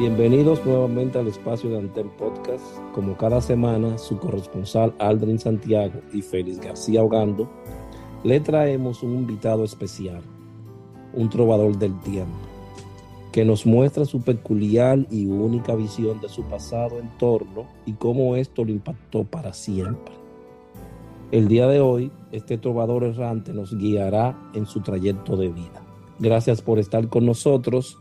Bienvenidos nuevamente al espacio de Antem Podcast. Como cada semana, su corresponsal Aldrin Santiago y Félix García Hogando le traemos un invitado especial, un trovador del tiempo, que nos muestra su peculiar y única visión de su pasado entorno y cómo esto lo impactó para siempre. El día de hoy, este trovador errante nos guiará en su trayecto de vida. Gracias por estar con nosotros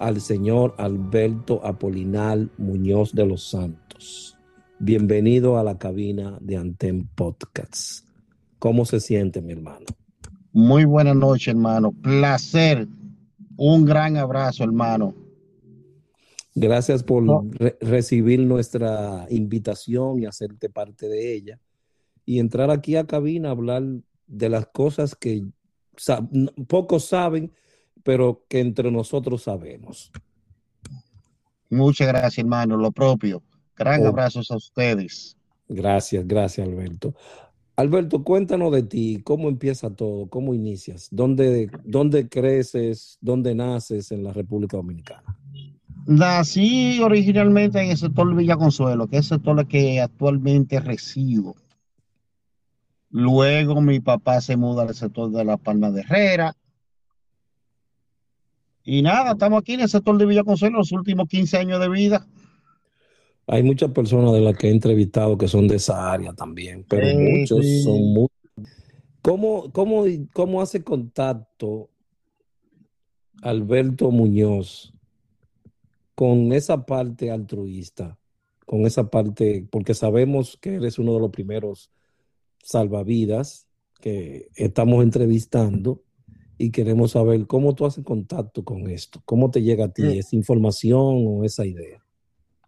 al señor Alberto Apolinal Muñoz de los Santos. Bienvenido a la cabina de Antem Podcasts. ¿Cómo se siente, mi hermano? Muy buena noche, hermano. Placer. Un gran abrazo, hermano. Gracias por re recibir nuestra invitación y hacerte parte de ella. Y entrar aquí a cabina a hablar de las cosas que pocos saben, pero que entre nosotros sabemos. Muchas gracias, hermano, lo propio. Gran oh. abrazos a ustedes. Gracias, gracias, Alberto. Alberto, cuéntanos de ti, cómo empieza todo, cómo inicias, dónde, dónde creces, dónde naces en la República Dominicana. Nací originalmente en el sector de Villa Consuelo, que es el sector que actualmente resido. Luego mi papá se muda al sector de La Palma de Herrera, y nada, estamos aquí en el sector de Villa Consuelo los últimos 15 años de vida. Hay muchas personas de las que he entrevistado que son de esa área también, pero sí, muchos sí. son muy... ¿Cómo, cómo, ¿Cómo hace contacto Alberto Muñoz con esa parte altruista? Con esa parte, porque sabemos que eres uno de los primeros salvavidas que estamos entrevistando y queremos saber cómo tú haces contacto con esto, cómo te llega a ti esa información o esa idea.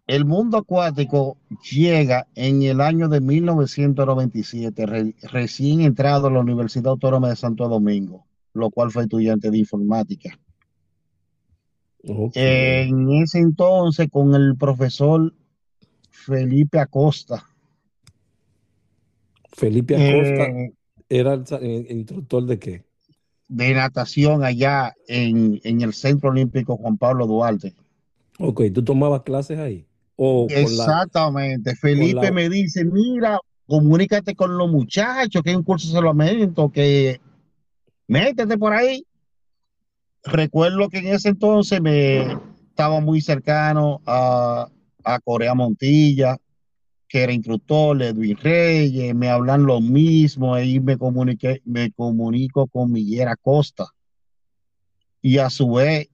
El mundo acuático llega en el año de 1997, re, recién entrado a la Universidad Autónoma de Santo Domingo, lo cual fue estudiante de informática. Okay. En ese entonces, con el profesor Felipe Acosta. Felipe Acosta eh, era el, el instructor de qué? De natación allá en, en, el Centro Olímpico Juan Pablo Duarte. Ok, ¿tú tomabas clases ahí? ¿O Exactamente. La, Felipe la... me dice, mira, comunícate con los muchachos, que hay un curso de salvamento, que métete por ahí. Recuerdo que en ese entonces me estaba muy cercano a, a Corea Montilla, que era instructor, Edwin Reyes, me hablan lo mismo, ahí me comuniqué, me comunico con Miguel Acosta y a su vez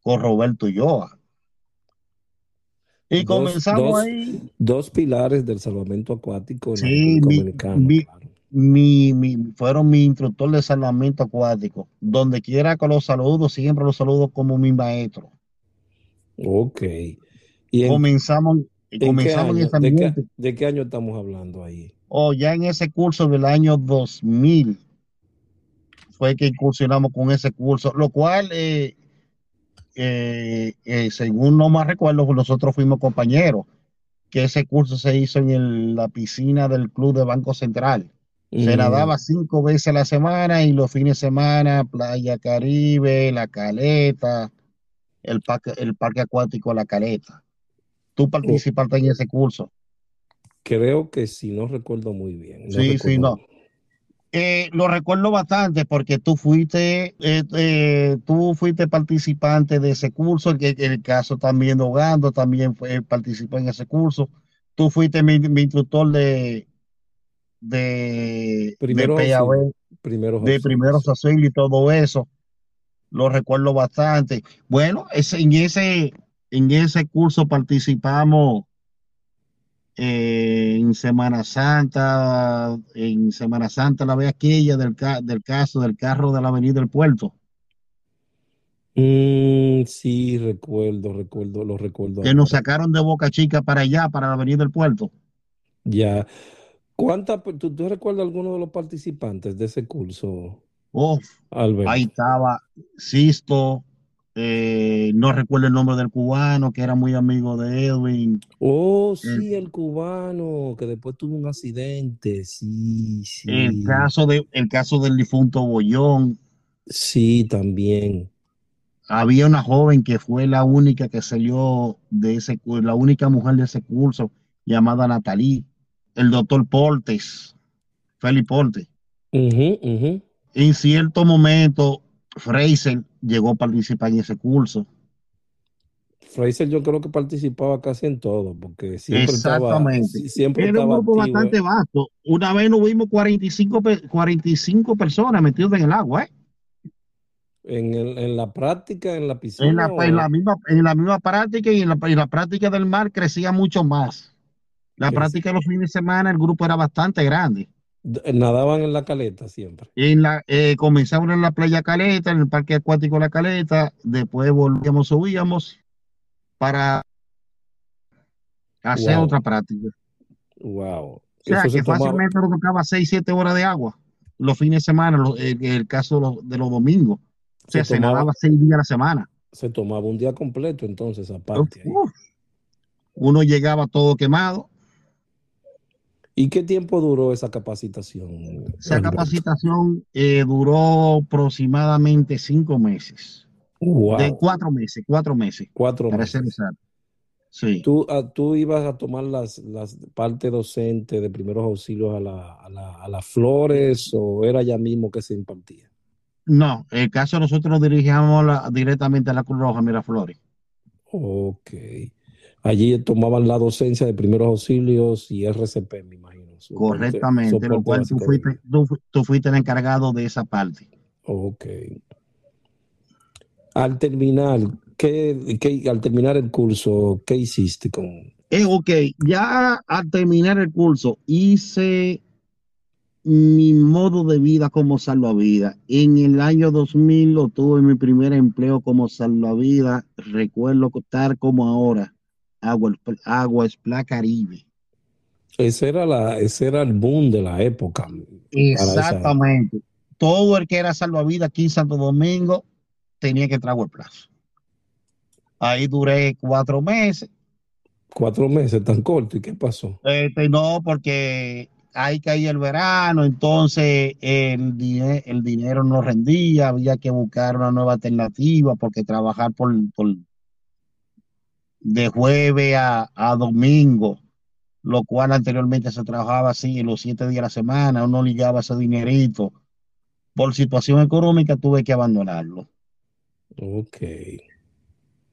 con Roberto Ulloa. Y dos, comenzamos dos, ahí. Dos pilares del salvamento acuático sí, mi, mi, claro. mi, mi, fueron mi instructor de salvamento acuático. Donde quiera que los saludos, siempre los saludo como mi maestro. Ok. Y en, comenzamos, y comenzamos ¿En, en ¿De, qué, ¿De qué año estamos hablando ahí? Oh, ya en ese curso del año 2000 fue que incursionamos con ese curso, lo cual, eh, eh, eh, según no más recuerdo, nosotros fuimos compañeros, que ese curso se hizo en el, la piscina del Club de Banco Central. Mm. Se nadaba cinco veces a la semana y los fines de semana, Playa Caribe, La Caleta, el parque, el parque acuático La Caleta tú participaste oh. en ese curso. Creo que sí, no recuerdo muy bien. No sí, sí, no. Eh, lo recuerdo bastante porque tú fuiste, eh, eh, tú fuiste participante de ese curso, el, el caso también Hogando también fue, participó en ese curso. Tú fuiste mi, mi instructor de de, primero, de PAB, primero de primeros auxilios y todo eso. Lo recuerdo bastante. Bueno, ese, en ese en ese curso participamos eh, en Semana Santa, en Semana Santa la vez aquella del, del caso del carro de la Avenida del Puerto. Mm, sí, recuerdo, recuerdo, lo recuerdo. Que nos sacaron de Boca Chica para allá, para la Avenida del Puerto. Ya. ¿Cuánta, tú, tú recuerdas alguno de los participantes de ese curso? Oh, Albert? ahí estaba Sisto, eh, no recuerdo el nombre del cubano que era muy amigo de Edwin. Oh, sí, el, el cubano que después tuvo un accidente. Sí, sí. El caso, de, el caso del difunto Bollón. Sí, también. había una joven que fue la única que salió de ese, la única mujer de ese curso, llamada Natalie, el doctor Portes, Felipe Portes. En cierto momento, Fraser llegó a participar en ese curso. Fraser yo creo que participaba casi en todo, porque siempre Exactamente. estaba... Siempre Era un grupo activo, bastante ¿eh? vasto. Una vez nos vimos 45, pe- 45 personas metidas en el agua, ¿eh? En, el- en la práctica, en la piscina. En la, o- en la misma, en la misma práctica y en la, en la práctica del mar crecía mucho más. La práctica de los fines de semana, el grupo era bastante grande. D- Nadaban en la caleta siempre. En la, eh, comenzamos en la playa Caleta, en el parque acuático La Caleta, después volvíamos, subíamos para hacer Wow. otra práctica. Wow. O sea, Eso se que tomaba- fácilmente nos tocaba 6, 7 horas de agua los fines de semana, lo- el, el caso de los, de los domingos. O sea, Se se, tomaba- nadaba 6 días a la semana. se tomaba un día completo, entonces, aparte. Uf. Uno llegaba todo quemado. ¿Y qué tiempo duró esa capacitación? Esa capacitación eh, duró aproximadamente 5 meses. Wow. De 4 meses, 4 meses, Cuatro para meses. ser exacto. Sí. ¿Tú, ah, tú ibas a tomar las, las parte docente de primeros auxilios a, la, a, la- a las flores o era ya mismo que se impartía? No, el caso nosotros nos dirigíamos la- directamente a la Cruz Roja Miraflores. Ok. Allí tomaban la docencia de primeros auxilios y RCP, me imagino. soporte- Correctamente, lo cual tú fuiste, tú, tú fuiste el encargado de esa parte. Ok. Al terminar, ¿qué, qué- al terminar el curso, ¿qué hiciste con? Eh, ok, ya al terminar el curso hice mi modo de vida como salvavidas. En el año 2000 obtuve mi primer empleo como salvavidas. Recuerdo estar como ahora, Agua, Agua Espla Caribe. Ese era la, ese era el boom de la época. esa. Exactamente. Todo el que era salvavidas aquí en Santo Domingo tenía que traer el plazo. Ahí duré cuatro meses. Cuatro meses tan corto, ¿y qué pasó? Este, no, porque ahí caía el verano, entonces el, el dinero no rendía, había que buscar una nueva alternativa, porque trabajar por, por- de jueves a, a domingo, lo cual anteriormente se trabajaba así en los siete días de la semana, uno ligaba ese dinerito. Por situación económica tuve que abandonarlo. Ok.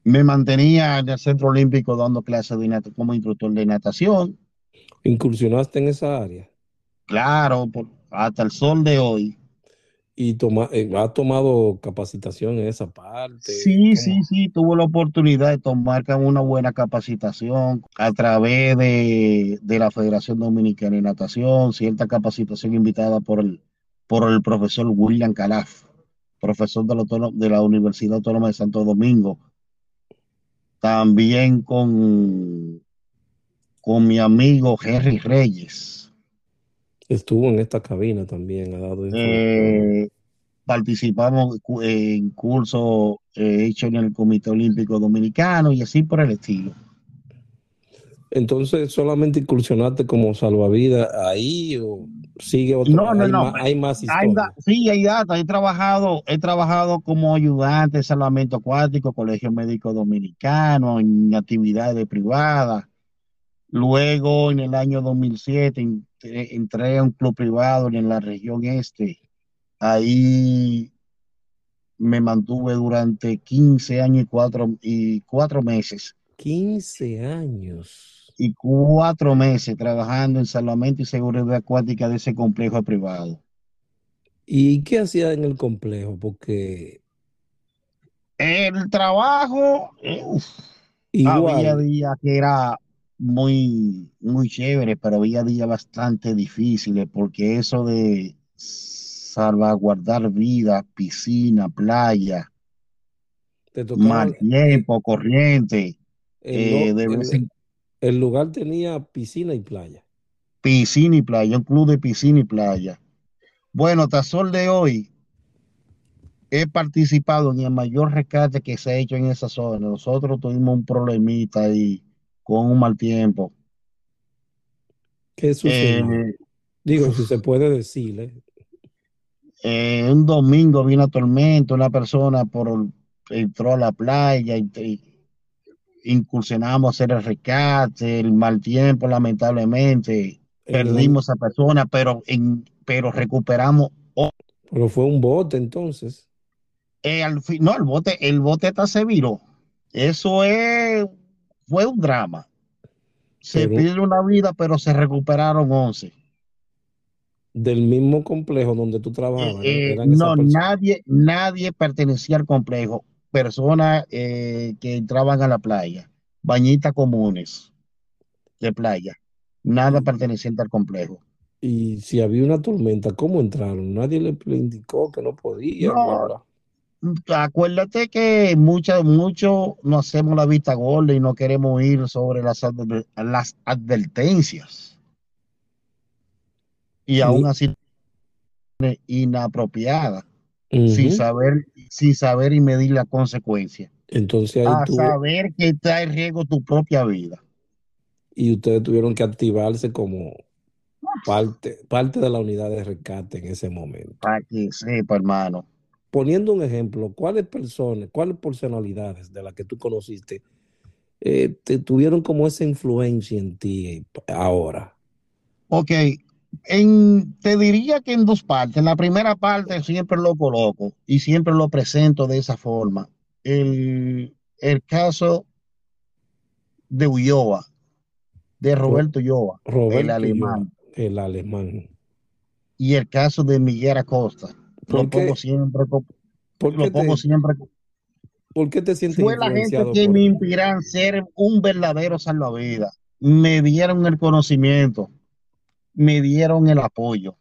Me mantenía en el Centro Olímpico dando clases de como instructor de natación. Incursionaste en esa área Claro, por- hasta el sol de hoy. Y toma, eh, has tomado capacitación en esa parte. Sí, ¿Cómo? sí, sí, tuve la oportunidad de tomar una buena capacitación a través de, de la Federación Dominicana de Natación, cierta capacitación invitada por el, por el profesor William Calaf, profesor de la, Autónoma- de la Universidad Autónoma de Santo Domingo. También con, con mi amigo Henry Reyes. Estuvo en esta cabina también, ha dado. Eh, participamos en cursos eh, hechos en el Comité Olímpico Dominicano y así por el estilo. Entonces, ¿solamente incursionaste como salvavidas ahí o sigue otro? No, no, hay, no. Más, hay más Hay da- sí, hay data. He trabajado, he trabajado como ayudante de salvamento acuático, Colegio Médico Dominicano, en actividades privadas. Luego, en el año 2007, entré, entré a un club privado en la región este. Ahí me mantuve durante 15 años y cuatro, y cuatro meses. 15 años. y cuatro meses trabajando en salvamento y seguridad acuática de ese complejo privado. ¿Y qué hacía en el complejo? Porque El trabajo, eh, uf, había igual, días que era muy, muy chévere, pero había días bastante difíciles porque eso de salvaguardar vida, piscina, playa, te mal tiempo, corriente, el eh, de el- vez en el lugar tenía piscina y playa. piscina y playa, un club de piscina y playa. Bueno, hasta sol de hoy, he participado en el mayor rescate que se ha hecho en esa zona. Nosotros tuvimos un problemita ahí con un mal tiempo. ¿Qué sucedió? Eh, Digo, si se puede decirle. eh, un domingo vino una tormenta, una persona por entró a la playa, y, incursionamos a hacer el rescate, el mal tiempo, lamentablemente, perdimos a persona, pero, en, pero recuperamos. Pero fue un bote entonces. Eh, al no, el bote, el bote está se viró. Eso es, fue un drama. Se pierde una vida, pero se recuperaron 11. Del mismo complejo donde tú trabajabas. Eh, eh, no, nadie, nadie pertenecía al complejo. Personas que entraban a la playa, bañitas comunes de playa, nada perteneciente al complejo. Y si había una tormenta, ¿cómo entraron? Nadie le, indicó que no podía. No, acuérdate que mucho, mucho nos hacemos la vista gorda y no queremos ir sobre las, las advertencias. Y aún así inapropiada, sin saber, sin saber y medir la consecuencia. Entonces a saber que está en riesgo tu propia vida. Y ustedes tuvieron que activarse como parte, parte de la unidad de rescate en ese momento. Para que sepa, hermano poniendo un ejemplo, ¿cuáles personas, cuáles personalidades de las que tú conociste eh, te tuvieron como esa influencia en ti ahora? Ok, en, te diría que en dos partes. En la primera parte siempre lo coloco y siempre lo presento de esa forma. El, caso de Ulloa, de Roberto Ulloa, el alemán. el alemán. Y el caso de Miguel Acosta lo pongo siempre. ¿Por lo pongo siempre. ¿Por qué te sientes Fue la gente que me inspiraron a ser un verdadero salvavidas. Me dieron el conocimiento, me dieron el apoyo.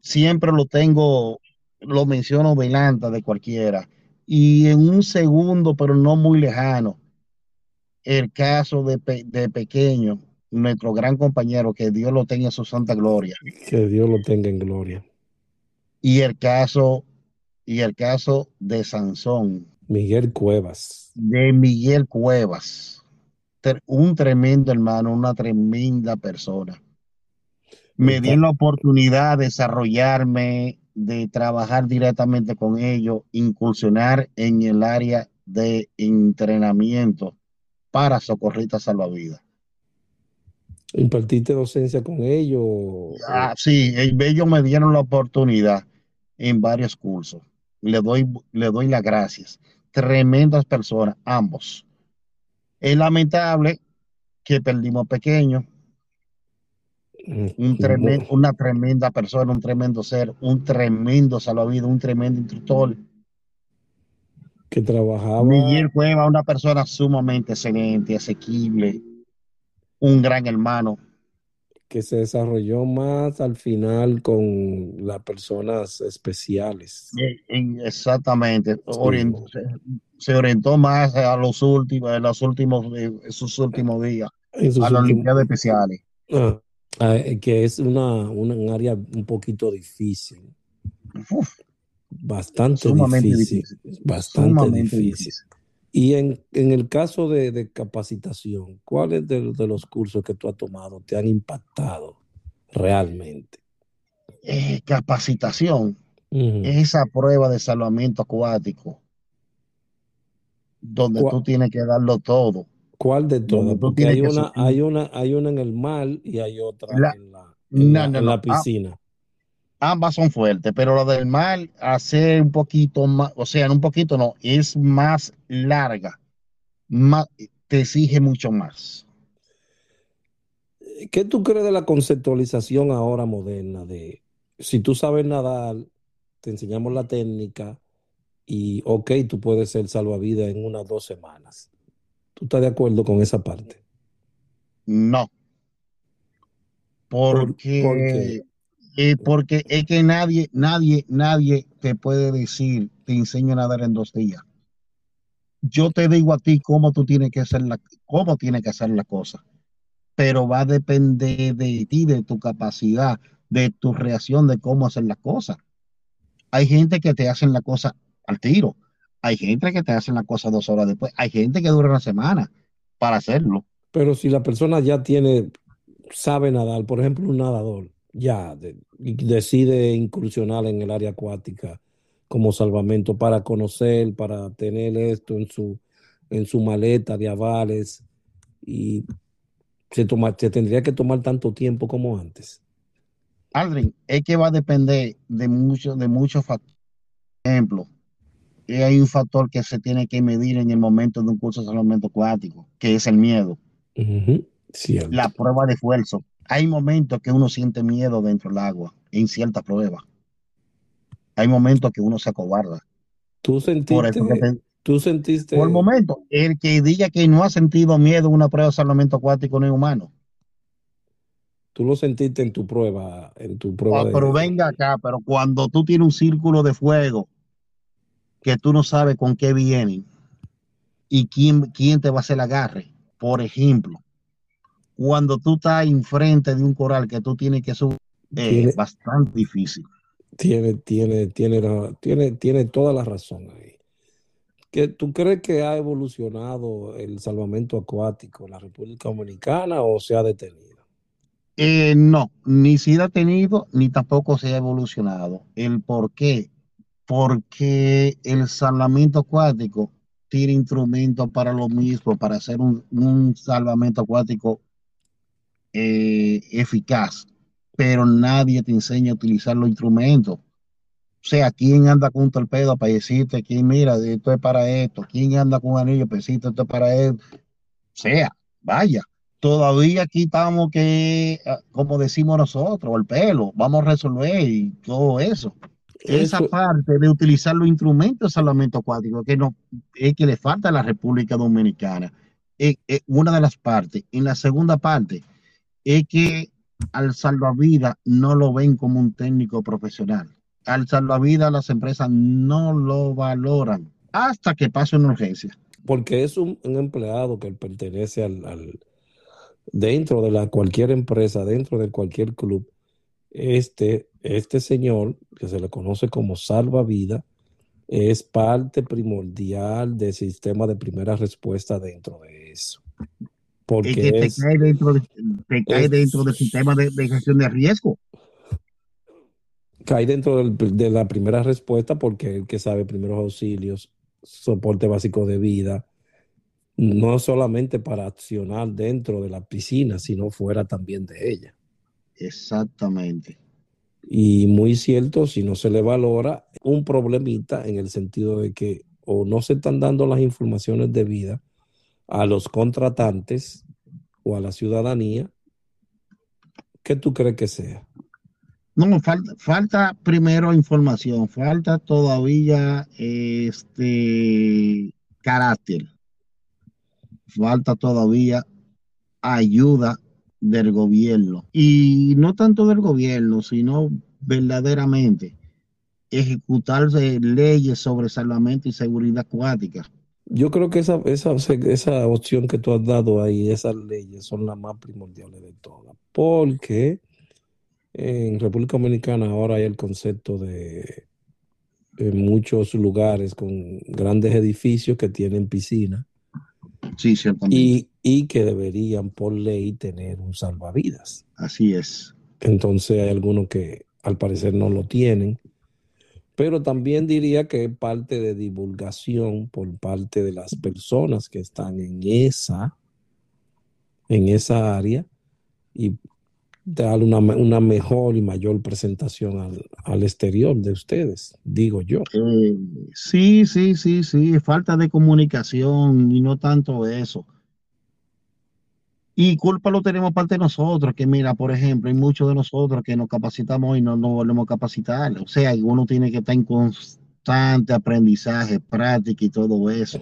Siempre lo tengo, lo menciono delante de cualquiera. Y en un segundo, pero no muy lejano, el caso de, de pequeño, nuestro gran compañero, que Dios lo tenga en su santa gloria. Que Dios lo tenga en gloria y el caso y el caso de Sansón. Miguel Cuevas. De Miguel Cuevas. Un tremendo hermano, una tremenda persona. Me di la oportunidad de desarrollarme, de trabajar directamente con ellos, incursionar en el área de entrenamiento para socorristas salvavidas. ¿Impartiste docencia con ellos? Ah, sí, ellos me dieron la oportunidad en varios cursos. Le doy, le doy las gracias. Tremendas personas, ambos. Es lamentable que perdimos pequeño. Un tremendo, una tremenda persona, un tremendo ser, un tremendo salvavidas, un tremendo instructor. Que trabajaba. Miguel Cueva, una persona sumamente excelente, asequible, un gran hermano, que se desarrolló más al final con las personas especiales. Exactamente, se, orientó más a los últimos, en los últimos, sus últimos días, a las Olimpiadas Especiales. Ah, ah, eh, que es una, un área un poquito difícil. bastante difícil, Bastante difícil. Y en, el caso de, capacitación, ¿cuáles de, los cursos que tú has tomado te han impactado realmente? Eh, capacitación, esa prueba de salvamiento acuático, donde tú tienes que darlo todo. ¿Cuál de todas? Porque hay una, hay, una, hay una en el mar y hay otra en la, ah, piscina ambas son fuertes, pero la del mar hace un poquito más, o sea, un poquito no, es más larga, más, te exige mucho más. ¿Qué tú crees de la conceptualización ahora moderna de si tú sabes nadar, te enseñamos la técnica y ok, tú puedes ser salvavidas en unas dos semanas? ¿Tú estás de acuerdo con esa parte? No. Porque eh, porque es que nadie, nadie, nadie te puede decir, te enseño a nadar en dos días. Yo te digo a ti cómo tú tienes que hacer la, cómo tienes que hacer la cosa, pero va a depender de ti, de tu capacidad, de tu reacción, de cómo hacer las cosas. Hay gente que te hacen la cosa al tiro, hay gente que te hacen la cosa dos horas después, hay gente que dura una semana para hacerlo. Pero si la persona ya tiene, sabe nadar, por ejemplo, un nadador, ya decide incursionar en el área acuática, como salvamento para conocer, para tener esto en su, en su maleta de avales y se, toma, se tendría que tomar tanto tiempo como antes. Aldrin, es que va a depender de muchos de muchos factores. Por ejemplo, hay un factor que se tiene que medir en el momento de un curso de salvamento acuático, que es el miedo. Uh -huh. La prueba de esfuerzo. Hay momentos que uno siente miedo dentro del agua, en cierta prueba. Hay momentos que uno se acobarda. Tú sentiste, por eso te, tú sentiste. Por el momento, el que diga que no ha sentido miedo en una prueba de salvamento acuático no es humano. Tú lo sentiste en tu prueba, en tu prueba. Ah, de... Pero venga acá, pero cuando tú tienes un círculo de fuego que tú no sabes con qué vienen y quién, quién te va a hacer el agarre, por ejemplo, cuando tú estás enfrente de un coral que tú tienes que subir, es bastante difícil. Tiene, tiene, tiene, tiene, tiene toda la razón ahí. ¿Que ¿Tú crees que ha evolucionado el salvamento acuático en la República Dominicana o se ha detenido? Eh, no, ni se ha detenido ni tampoco se ha evolucionado. ¿El por qué? Porque el salvamento acuático tiene instrumentos para lo mismo, para hacer un, un salvamento acuático eh, eficaz, pero nadie te enseña a utilizar los instrumentos. O sea, ¿quién anda con un torpedo para decirte, quién mira, esto es para esto? ¿Quién anda con un anillo para decirte, esto es para esto? O sea, vaya, todavía aquí estamos que, como decimos nosotros, el pelo, vamos a resolver y todo eso. Esa parte de utilizar los instrumentos de salvamento acuático que no es que le falta a la República Dominicana. Es, es una de las partes. En la segunda parte, es que al salvavidas no lo ven como un técnico profesional. Al salvavidas las empresas no lo valoran hasta que pase una urgencia. Porque es un, empleado que pertenece al, al, dentro de la, cualquier empresa, dentro de cualquier club. Este, este señor, que se le conoce como salvavidas, es parte primordial del sistema de primera respuesta dentro de eso. Porque es que es, te cae dentro, de, te cae es, dentro del sistema de, de, gestión de riesgo. Cae dentro del, de la primera respuesta porque el que sabe primeros auxilios, soporte básico de vida, no solamente para accionar dentro de la piscina, sino fuera también de ella. Exactamente. Y muy cierto, si no se le valora, un problemita en el sentido de que o no se están dando las informaciones debidas a los contratantes o a la ciudadanía, ¿qué tú crees que sea? No, falta, falta primero información, falta todavía este carácter, falta todavía ayuda del gobierno y no tanto del gobierno, sino verdaderamente ejecutar leyes sobre salvamento y seguridad acuática. Yo creo que esa, esa, esa opción que tú has dado ahí, esas leyes, son las más primordiales de todas, porque en República Dominicana ahora hay el concepto de en muchos lugares con grandes edificios que tienen piscina. Sí, ciertamente. Y, y que deberían por ley tener un salvavidas. Así es. Entonces hay algunos que al parecer no lo tienen pero también diría que es parte de divulgación por parte de las personas que están en esa, en esa área y dar una, una mejor y mayor presentación al, al, exterior de ustedes, digo yo. Sí, sí, sí, sí, falta de comunicación y no tanto eso. Y culpa lo tenemos parte de nosotros, que mira, por ejemplo, hay muchos de nosotros que nos capacitamos y no nos volvemos a capacitar. O sea, uno tiene que estar en constante aprendizaje, práctica y todo eso.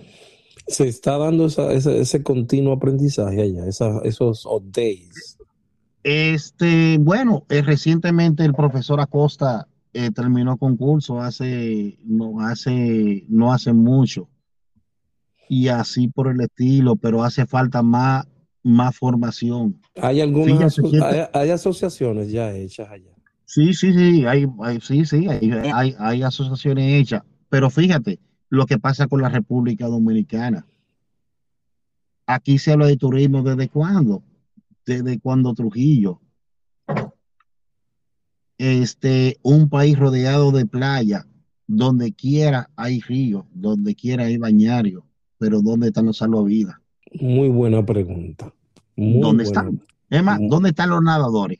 Se está dando esa, ese, ese, continuo aprendizaje allá, esa, esos updates. Este, bueno, eh, recientemente el profesor Acosta eh, terminó concurso hace no, hace, no hace mucho. Y así por el estilo, pero hace falta más más formación. ¿Hay algunas Fíjate, hay, hay, asociaciones ya hechas allá? Sí, sí, sí, hay, hay sí, sí, hay, hay, hay, asociaciones hechas. Pero fíjate lo que pasa con la República Dominicana. Aquí se habla de turismo desde cuándo? Desde cuando Trujillo. Este, un país rodeado de playa, donde quiera hay ríos, donde quiera hay bañarios, pero ¿dónde están los salvavidas? Muy buena pregunta. Muy ¿Dónde buena, están? Mu- ¿dónde están los nadadores?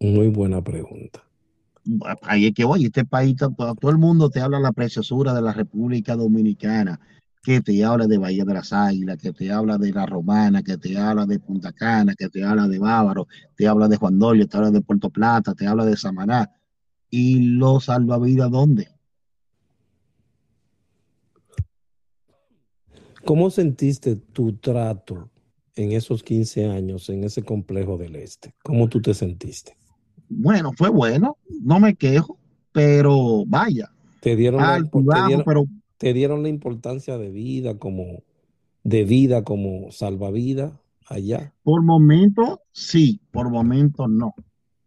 muy buena pregunta. Ahí es que voy, este país, to- to- todo el mundo te habla la preciosura de la República Dominicana, que te habla de Bahía de las Águilas, que te habla de La Romana, que te habla de Punta Cana, que te habla de Bávaro, te habla de Juan Dolio, te habla de Puerto Plata, te habla de Samaná. ¿Y los salvavidas dónde? ¿Cómo sentiste tu trato en esos 15 años en ese complejo del Este? ¿Cómo tú te sentiste? Bueno, fue bueno, no me quejo, pero vaya, ¿Te dieron la, te dieron, pero te dieron la importancia de vida como de vida como salvavidas allá? por momento sí, por momento no,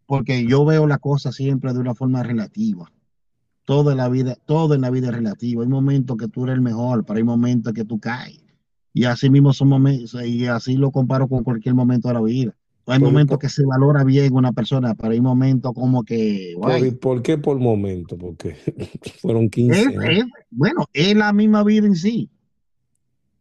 porque yo veo la cosa siempre de una forma relativa. Todo en la vida, todo en la vida es relativo. Hay momentos que tú eres el mejor, pero hay momentos que tú caes. Y así mismo son momentos, y así lo comparo con cualquier momento de la vida. Hay Pero ¿y momentos por, que se valora bien una persona, pero hay momentos como que, pero ¿y guay, por qué por momento? Porque fueron es, 15 años. es, bueno, es la misma vida en sí.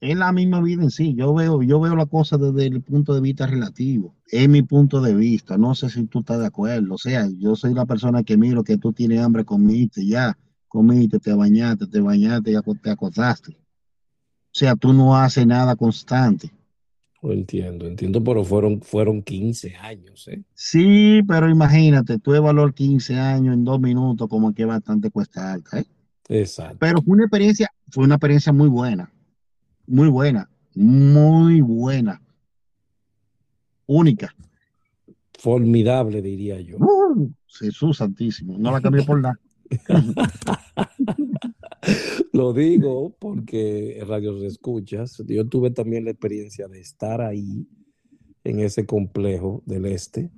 Es la misma vida en sí. Yo veo, yo veo la cosa desde el punto de vista relativo. Es mi punto de vista. No sé si tú estás de acuerdo. O sea, yo soy la persona que miro que tú tienes hambre, comiste ya, comiste, te bañaste, te bañaste, ya te acostaste. O sea, tú no haces nada constante. Entiendo, entiendo, pero fueron, fueron 15 años, ¿eh? Sí, pero imagínate, tú valor 15 años en dos minutos, como que bastante cuesta alta, ¿eh? Pero Exacto. fue una experiencia, fue una experiencia muy buena, muy buena, muy buena, única. Formidable, diría yo. Uh, Jesús Santísimo, no la cambié por nada. Lo digo porque Radio Escuchas, yo tuve también la experiencia de estar ahí en ese complejo del este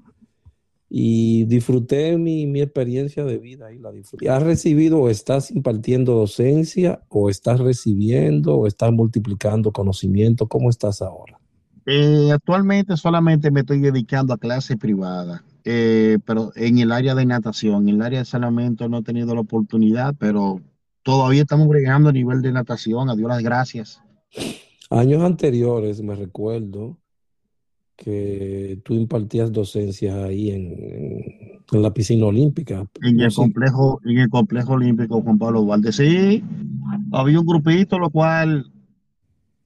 y disfruté mi, mi experiencia de vida ahí, la. ¿Has recibido o estás impartiendo docencia o estás recibiendo o estás multiplicando conocimiento? ¿Cómo estás ahora? Eh, actualmente solamente me estoy dedicando a clases privadas, eh, pero en el área de natación, en el área de saneamiento no he tenido la oportunidad, pero todavía estamos bregando a nivel de natación, a Dios las gracias. Años anteriores me recuerdo que tú impartías docencias ahí en, la piscina olímpica. En el complejo, en el complejo olímpico Juan Pablo Duarte, sí, había un grupito, lo cual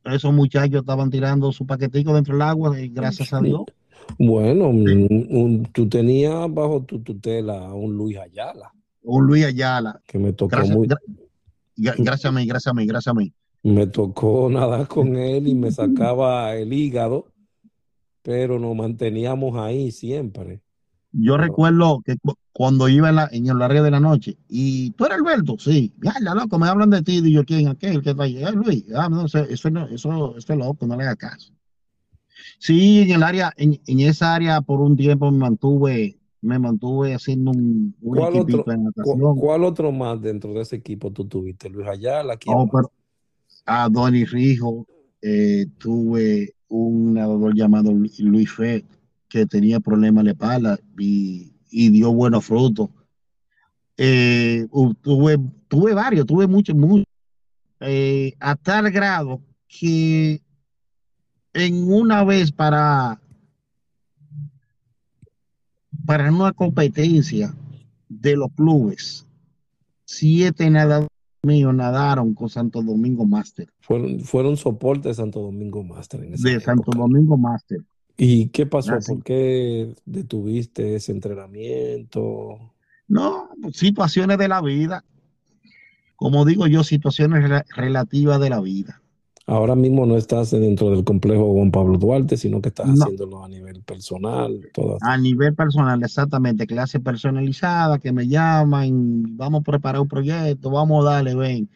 esos muchachos estaban tirando su paquetico dentro del agua, y gracias a Dios. bueno, un- un- tú tenías bajo tu tutela a un Luis Ayala, Un Luis Ayala, que me tocó gracias, muy, gra- gracias a mí, gracias a mí, gracias a mí. me tocó nadar con él y me sacaba el hígado, pero nos manteníamos ahí siempre. Yo Pero, recuerdo que cu- cuando iba en, la, en el área de la noche, y tú eres Alberto, sí, ya, ya, loco, me hablan de ti, y yo, ¿quién? Aquel que está ahí, "Ah, Luis, ah, no, eso, eso, no- eso, eso es loco, no le hagas caso. Sí, en el área, en, en esa área por un tiempo me mantuve, me mantuve haciendo un, un ¿cuál otro, de cu- natación. cuál otro más dentro de ese equipo tú tuviste? Luis Ayala, ¿quién Oh, pero a Donny Rijo, eh, tuve un nadador llamado Lu- Luis Fe, que tenía problemas de espalda y, y dio buenos frutos. Eh, tuve, tuve varios, tuve muchos, muchos, eh, a tal grado que en una vez para, para una competencia de los clubes, siete nadadores míos nadaron con Santo Domingo Master, Fueron, fueron soporte de Santo Domingo Master en esa de Santo. Domingo Master. ¿Y qué pasó? Así. ¿Por qué detuviste ese entrenamiento? No, situaciones de la vida, como digo yo, situaciones rela- relativas de la vida. Ahora mismo no estás dentro del complejo Juan Pablo Duarte, sino que estás No, haciéndolo a nivel personal, todo a nivel personal, exactamente, clase personalizada, que me llaman, vamos a preparar un proyecto, vamos a darle, ven.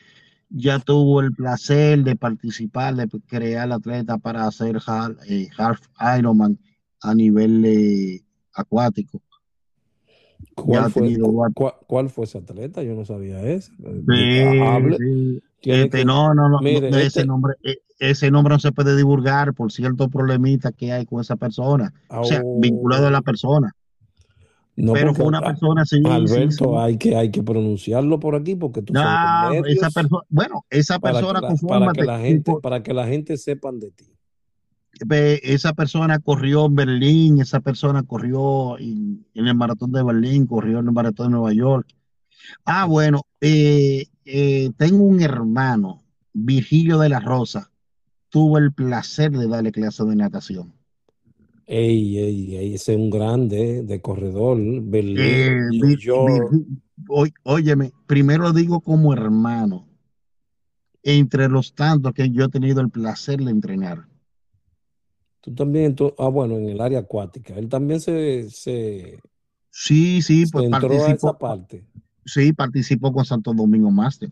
Ya tuvo el placer de participar, de crear atleta para hacer half, eh, half Ironman a nivel eh, acuático. ¿Cuál fue, cuál, cuál fue ese atleta? Yo no sabía eso. Sí, di- ha- Hable, sí. Este, que, no, no, no, no, mire, ese este, nombre, e- ese nombre no se puede divulgar por ciertos problemitas que hay con esa persona, o sea, vinculado a la persona. No, pero fue una persona, sí, sí, Alberto, sí. hay que, hay que pronunciarlo por aquí porque tú sabes Ah, los esa persona, bueno, esa para que persona, la, para que la gente, para que la gente sepan de ti. esa persona corrió en Berlín, esa persona corrió en, en el maratón de Berlín, corrió en el maratón de Nueva York. Ah, bueno, eh, eh, tengo un hermano, Virgilio de la Rosa, tuvo el placer de darle clase de natación. Ey, ey, ey, ese es un grande de corredor, Berlín, Eh, New York. Oy- óyeme, primero digo como hermano, entre los tantos que yo he tenido el placer de entrenar. Tú también, tú- ah, bueno, en el área acuática. Él también se, se, Sí, sí, se pues entró a esa participó, parte. Sí, participó con Santo Domingo Master.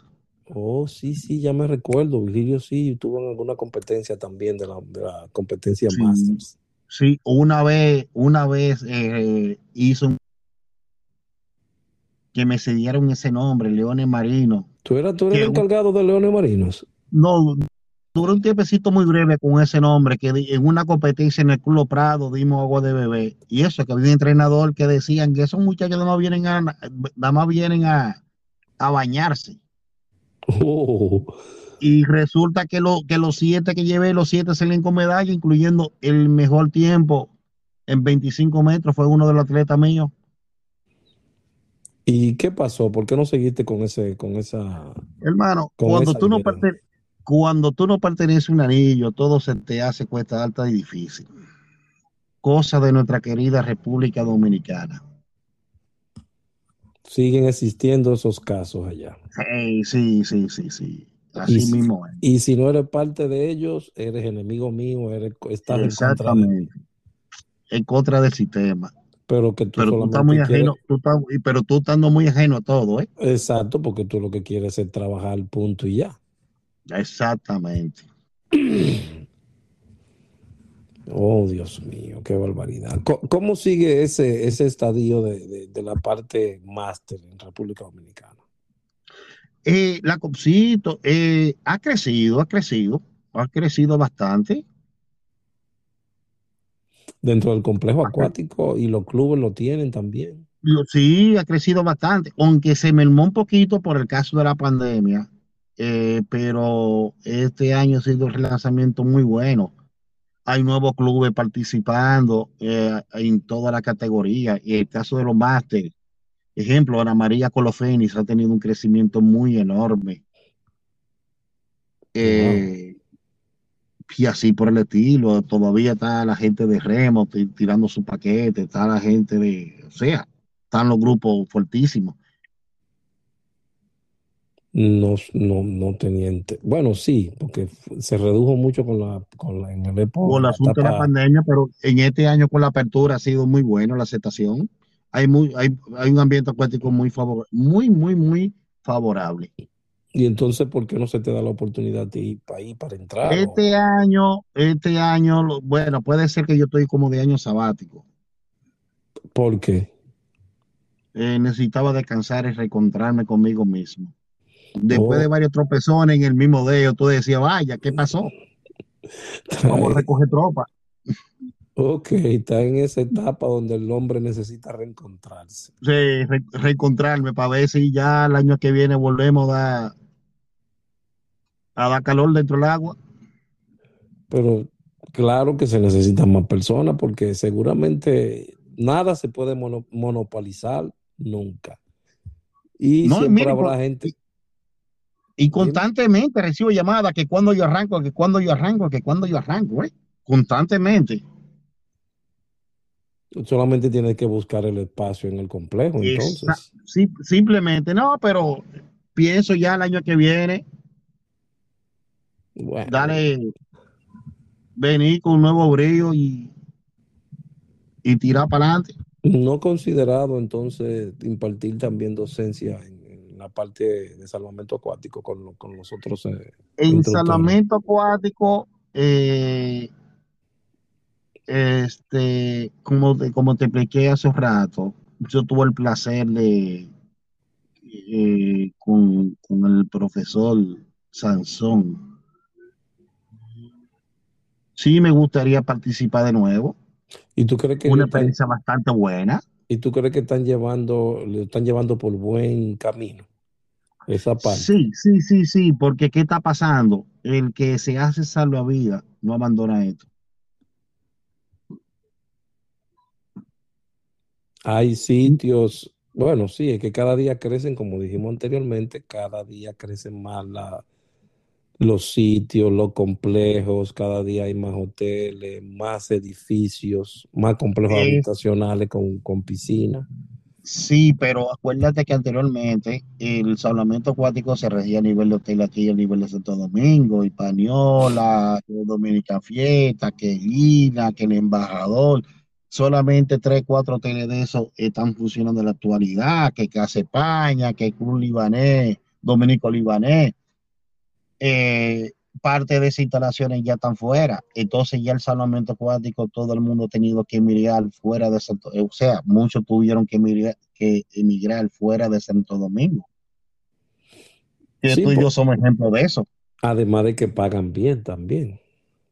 Oh, sí, sí, ya me recuerdo. Virgilio sí estuvo en alguna competencia también de la, de la competencia Sí, Masters. sí, una vez, una vez eh, hizo un- que me cedieron ese nombre, Leones Marino, ¿Tú eras, tú eres que el un- encargado de Leones Marinos? no duró un tiempecito muy breve con ese nombre, que en una competencia en el Club Prado dimos agua de bebé, y eso, que había un entrenador que decían que esos muchachos nada más vienen a, nada más vienen a, a bañarse. Oh, Y resulta que, lo, que los siete que llevé, los siete salían con medalla, incluyendo el mejor tiempo en 25 metros, fue uno de los atletas míos. ¿Y qué pasó? ¿Por qué no seguiste con ese, con esa, Hermano, con cuando esa tú no perteneces, cuando tú no perteneces a un anillo, todo se te hace cuesta alta y difícil. Cosa de nuestra querida República Dominicana. Siguen existiendo esos casos allá. Sí, sí, sí, sí, sí. Así mismo es. y si no eres parte de ellos, eres enemigo mío, eres, estás en contra de mí. Exactamente. En contra del sistema. Pero que tú Pero tú estás solamente muy quieres, ajeno, tú estás, pero tú estando muy ajeno a todo, ¿eh? exacto, porque tú lo que quieres es trabajar, punto y ya. Exactamente. Oh, Dios mío, qué barbaridad. ¿Cómo sigue ese, ese estadio de, de- de la parte máster en República Dominicana? Eh, la Copsito eh, ha crecido, ha crecido, ha crecido bastante. Dentro del complejo acuático y los clubes lo tienen también. sí, ha crecido bastante, aunque se mermó un poquito por el caso de la pandemia, eh, pero este año ha sido un relanzamiento muy bueno. Hay nuevos clubes participando eh, en toda la categoría. Y el caso de los másteres, ejemplo, Ana María Colofénix ha tenido un crecimiento muy enorme. Wow. Eh, y así por el estilo. Todavía está la gente de Remo ti- tirando su paquete, está la gente de, o sea, están los grupos fuertísimos. No, no, no tenía. ente- Bueno, sí, porque se redujo mucho con la, con la, en el epo- Por el asunto de la pandemia, pero en este año con la apertura ha sido muy bueno la aceptación. Hay, muy, hay, hay un ambiente acuático muy favorable, muy, muy, muy favorable. Y entonces, ¿por qué no se te da la oportunidad de ir para ahí, para entrar? O, Este año, este año, bueno, puede ser que yo estoy como de año sabático. ¿por qué? Eh, necesitaba descansar y reencontrarme conmigo mismo. Después de varios tropezones en el mismo dedo, tú decías, vaya, ¿qué pasó? Vamos a recoger tropa. ok, está en esa etapa donde el hombre necesita reencontrarse. Sí, re- reencontrarme para ver si ya el año que viene volvemos a dar, a dar calor dentro del agua. Pero claro que se necesitan más personas porque seguramente nada se puede mono- monopolizar nunca. Y No, siempre mire, habrá gente. Y, constantemente recibo llamadas que cuando yo arranco, que cuando yo arranco, que cuando yo arranco, ¿eh? Constantemente. Solamente tienes que buscar el espacio en el complejo, Esa- entonces. sí, simplemente, no, pero pienso ya el año que viene, Bueno, dale, venir con un nuevo brillo y, y tirar para adelante. no considerado entonces impartir también docencia en, en la parte de salvamento acuático con, lo- con los otros eh, En salvamento acuático, eh, este, como te, como te expliqué hace un rato, yo tuve el placer de, eh, con, con el profesor Sansón. Sí me gustaría participar de nuevo, ¿Y tú crees que una están, experiencia bastante buena. ¿Y tú crees que están llevando, le están llevando por buen camino esa parte? Sí, sí, sí, sí, porque ¿qué está pasando? El que se hace salvavidas no abandona esto. Hay sitios, bueno, sí, es que cada día crecen, como dijimos anteriormente, cada día crecen más la, los sitios, los complejos, cada día hay más hoteles, más edificios, más complejos Es, habitacionales con, con piscina. Sí, pero acuérdate que anteriormente el salvamento acuático se regía a nivel de hotel aquí, a nivel de Santo Domingo, Hispaniola, que Dominican Fiesta, que Lina, que el Embajador. Solamente tres, cuatro hoteles de esos están funcionando en la actualidad, que Casa España, que Club Libanés, Dominico Libanés. eh, parte de esas instalaciones ya están fuera. Entonces ya el salvamento acuático, todo el mundo ha tenido que emigrar fuera de Santo, o sea, muchos tuvieron que emigrar, que emigrar fuera de Santo Domingo. Sí, tú y yo somos ejemplo de eso. además de que pagan bien también.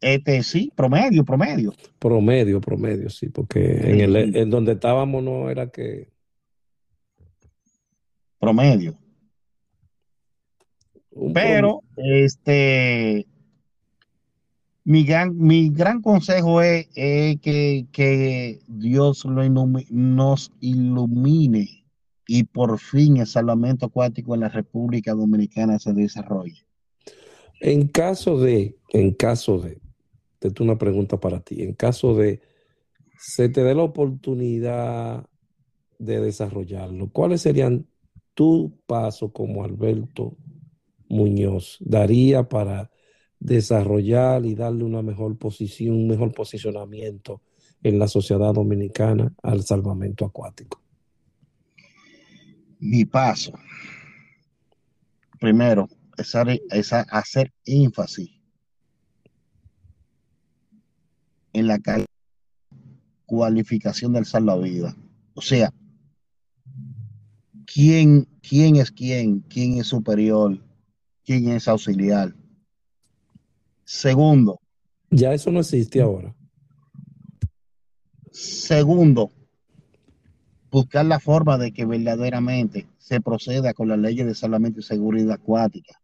Este sí, promedio, promedio. Promedio, promedio, sí, porque en el, en donde estábamos no era que promedio. Un. Pero, este, mi gran, mi gran consejo es, es que, que Dios lo ilumi- nos ilumine y por fin el salvamento acuático en la República Dominicana se desarrolle. En caso de, en caso de, tengo una pregunta para ti, en caso de se te dé la oportunidad de desarrollarlo, ¿cuáles serían tus pasos como Alberto Muñoz daría para desarrollar y darle una mejor posición, un mejor posicionamiento en la sociedad dominicana al salvamento acuático? Mi paso, primero, es, hacer- énfasis en la cualificación del salvavidas. O sea, quién, quién es quién, quién es superior, quién es auxiliar. Segundo, Ya eso no existe ahora. segundo, buscar la forma de que verdaderamente se proceda con las leyes de salvamento y seguridad acuática.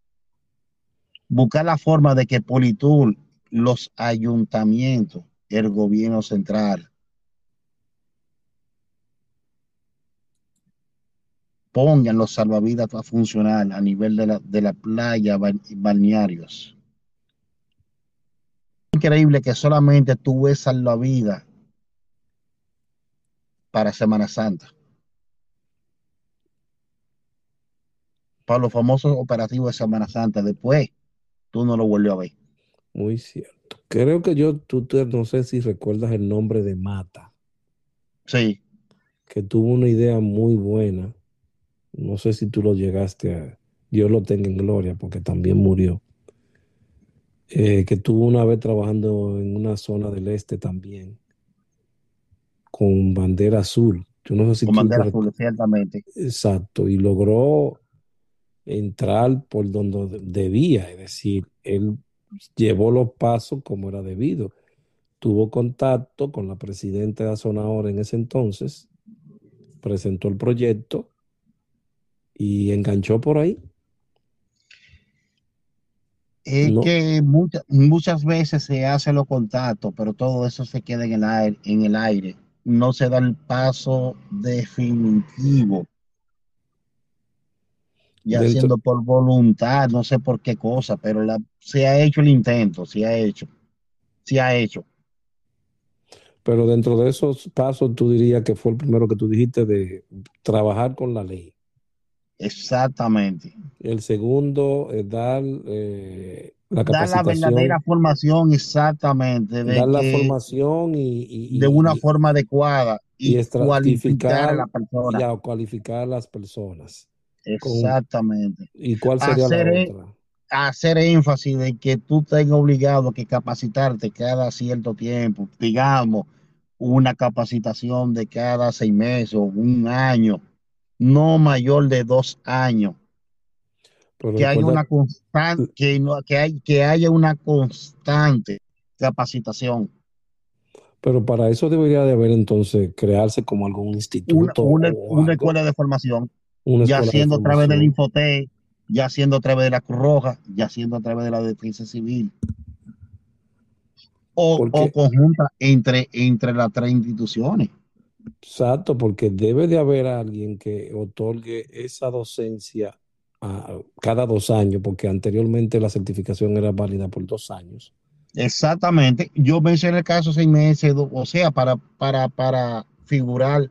Buscar la forma de que Politur, los ayuntamientos, el gobierno central, pongan los salvavidas a funcionar a nivel de la, de la playa, ba- balnearios. Increíble que solamente tú ves salvavidas para Semana Santa, para los famosos operativos de Semana Santa. Después, tú no lo vuelves a ver. Muy cierto. Creo que yo, tú, te- no sé si recuerdas el nombre de Mata, Sí, que tuvo una idea muy buena. No sé si tú lo llegaste a, Dios lo tenga en gloria, porque también murió. Eh, que tuvo una vez trabajando en una zona del este también, con bandera azul. Yo no sé si con bandera azul, ciertamente. Exacto, y logró entrar por donde debía, es decir, él llevó los pasos como era debido. Tuvo contacto con la presidenta de Azonahora en ese entonces, presentó el proyecto y enganchó por ahí. Es No, que muchas, muchas veces se hacen los contactos, pero todo eso se queda en el aire, en el aire. No se da el paso definitivo, ya dentro, siendo por voluntad, no sé por qué cosa, pero la, se ha hecho el intento, se ha hecho, se ha hecho. pero dentro de esos pasos tú dirías que fue el primero que tú dijiste de trabajar con la ley. Exactamente. El segundo es dar eh, la Da la verdadera capacitación, formación exactamente de dar la que formación y, y- de y- una y- forma adecuada y y cualificar a la y persona. a cualificar a las personas. Con, Exactamente. ¿y cuál sería la Hacer, e- otra? hacer énfasis de que tú tengas obligado que capacitarte cada cierto tiempo, digamos, una capacitación de cada seis meses o un año, no mayor de dos años, Pero que haya una constante, que, no, que, hay, que haya una constante capacitación. Pero para eso debería de haber entonces crearse como algún instituto una, una escuela de formación, ya siendo a través del. Infotec, ya siendo a través de la Cruz Roja, ya siendo a través de la Defensa Civil, o, o conjunta entre, entre las tres instituciones. Exacto, porque debe de haber alguien que otorgue esa docencia a- cada dos años, porque anteriormente la certificación era válida por dos años. Exactamente. Yo mencioné el caso seis meses, o sea, para, para, para figurar,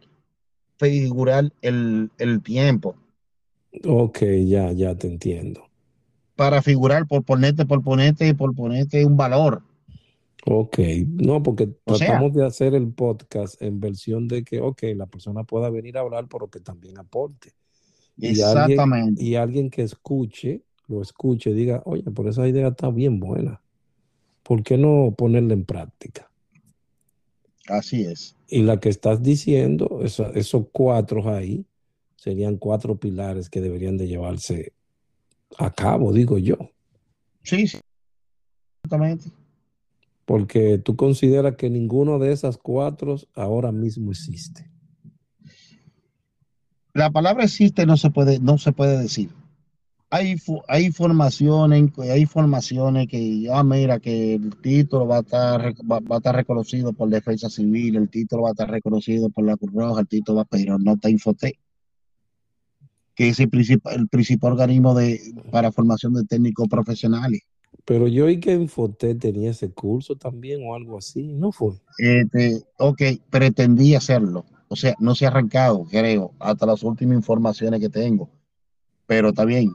figurar el, el tiempo, Ok, ya, ya te entiendo. para figurar por ponerte, por ponerte, por ponerte un valor. Ok, no, porque O sea, tratamos de hacer el podcast en versión de que, ok, la persona pueda venir a hablar, pero que también aporte. Y alguien, exactamente. y alguien que escuche, lo escuche, diga, oye, por esa idea está bien buena. ¿Por qué no ponerla en práctica? Así es. Y la que estás diciendo, esos cuatro ahí, serían cuatro pilares que deberían de llevarse a cabo, digo yo. Sí, sí, exactamente. Porque tú consideras que ninguno de esas cuatro ahora mismo existe. La palabra existe no se puede, no se puede decir. Hay, hay informaciones, hay informaciones que, ah, mira, que el título va a estar, va, va a estar reconocido por Defensa Civil, el título va a estar reconocido por la Cruz Roja, el título va, pero no está Infotec, que es el principal, el principal organismo de, para formación de técnicos profesionales. Pero yo oí que Infotec tenía ese curso también o algo así, ¿no fue? Este, ok, pretendí hacerlo. O sea, no se ha arrancado, creo, hasta las últimas informaciones que tengo. Pero está bien.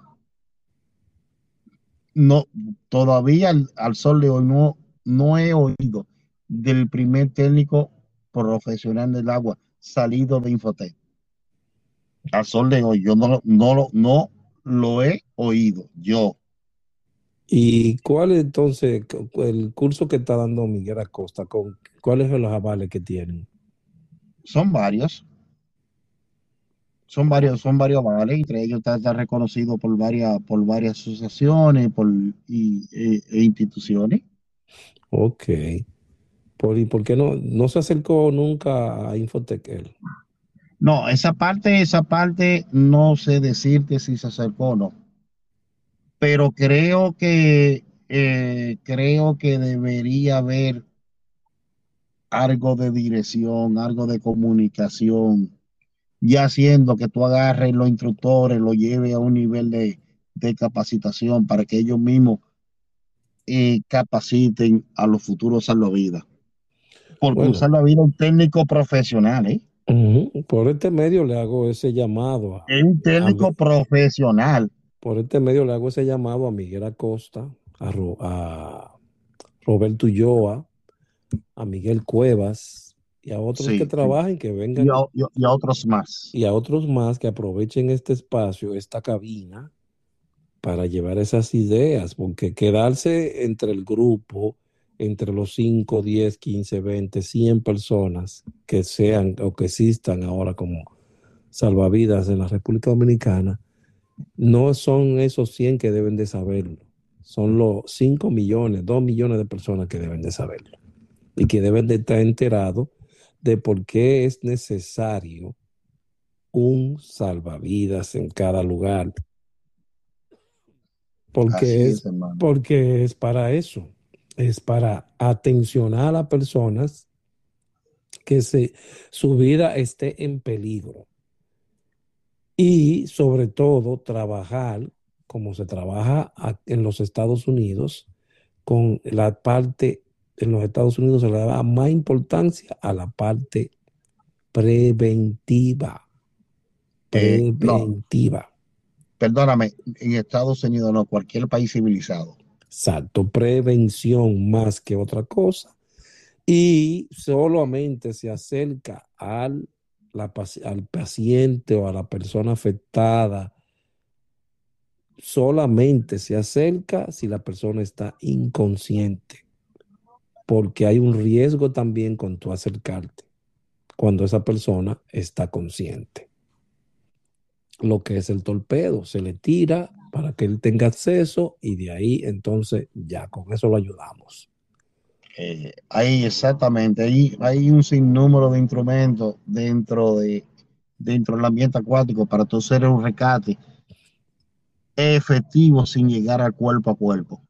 No, todavía al, al sol de hoy no, no he oído del primer técnico profesional del agua salido de Infotec. Al sol de hoy, yo no, no, no lo he oído. Yo. ¿Y cuál es entonces el curso que está dando Miguel Acosta? Con, ¿Cuáles son los avales que tienen? Son varios. Son varios, son varios vales, entre ellos está, está reconocido por varias, por varias asociaciones por, y, e, e instituciones. Ok. ¿Por, ¿Y por qué no, no se acercó nunca a Infotec él? No, esa parte, esa parte no sé decirte si se acercó o no, pero creo que eh, creo que debería haber algo de dirección, algo de comunicación, ya haciendo que tú agarres los instructores, los lleves a un nivel de, de capacitación para que ellos mismos eh, capaciten a los futuros salvavidas. Porque un Bueno, salvavidas es un técnico profesional, ¿eh? por este medio le hago ese llamado a, Es un técnico profesional. Por este medio le hago ese llamado a Miguel Acosta, a, Ro- a Roberto Ulloa, a Miguel Cuevas y a otros que Sí, trabajen, que Y vengan a, y a- y a otros más. y a otros más que aprovechen este espacio, esta cabina, para llevar esas ideas, porque quedarse entre el grupo, entre los 5, 10, 15, 20, 100 personas que sean o que existan ahora como salvavidas en la República Dominicana, no son esos 100 que deben de saberlo, son los 5 millones, 2 millones de personas que deben de saberlo. Y que deben de estar enterados de por qué es necesario un salvavidas en cada lugar, porque es, es, porque es para eso, es para atencionar a las personas que se, su vida esté en peligro y sobre todo trabajar como se trabaja en los Estados Unidos con la parte en los Estados Unidos se le da más importancia a la parte preventiva, Eh, no, preventiva. perdóname, en Estados Unidos no, cualquier país civilizado. Exacto, prevención más que otra cosa. Y solamente se acerca al, al paciente o a la persona afectada, solamente se acerca si la persona está inconsciente, porque hay un riesgo también con tu acercarte cuando esa persona está consciente. Lo que es el torpedo, se le tira para que él tenga acceso y de ahí entonces ya con eso lo ayudamos. Eh, hay exactamente, hay, hay un sinnúmero de instrumentos dentro de dentro del ambiente acuático para tú hacer un recate efectivo sin llegar al cuerpo a cuerpo.